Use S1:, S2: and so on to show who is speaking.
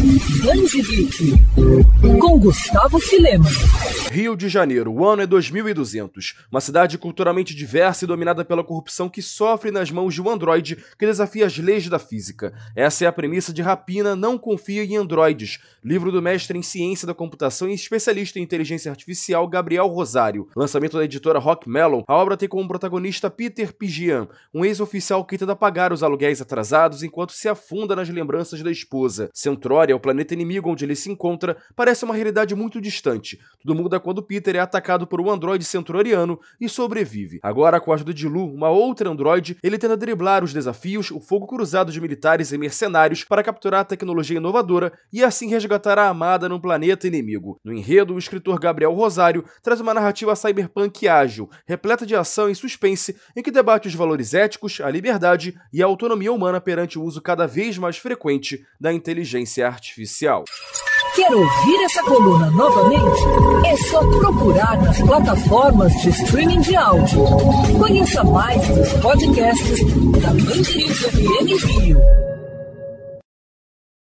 S1: Danzivic, com Gustavo Filema.
S2: Rio de Janeiro, o ano é 2200. Uma cidade culturalmente diversa e dominada pela corrupção que sofre nas mãos de um androide que desafia as leis da física. Essa é a premissa de Rapina Não Confia em Androides, livro do mestre em ciência da computação e especialista em inteligência artificial Gabriel Rosário. Lançamento da editora Rock Melon, a obra tem como protagonista Peter Pigian, um ex-oficial que tenta pagar os aluguéis atrasados enquanto se afunda nas lembranças da esposa. Centrória, o planeta inimigo onde ele se encontra, parece uma realidade muito distante. Tudo muda quando Peter é atacado por um androide centuriano e sobrevive. Agora, com a ajuda de Lu, uma outra androide, ele tenta driblar os desafios, o fogo cruzado de militares e mercenários para capturar a tecnologia inovadora e assim resgatar a amada num planeta inimigo. No enredo, o escritor Gabriel Rosário traz uma narrativa cyberpunk ágil, repleta de ação e suspense, em que debate os valores éticos, a liberdade e a autonomia humana perante o uso cada vez mais frequente da inteligência artificial.
S1: Quer ouvir essa coluna novamente? É só procurar nas plataformas de streaming de áudio. Conheça mais dos podcasts da Mandirinhos FM Rio.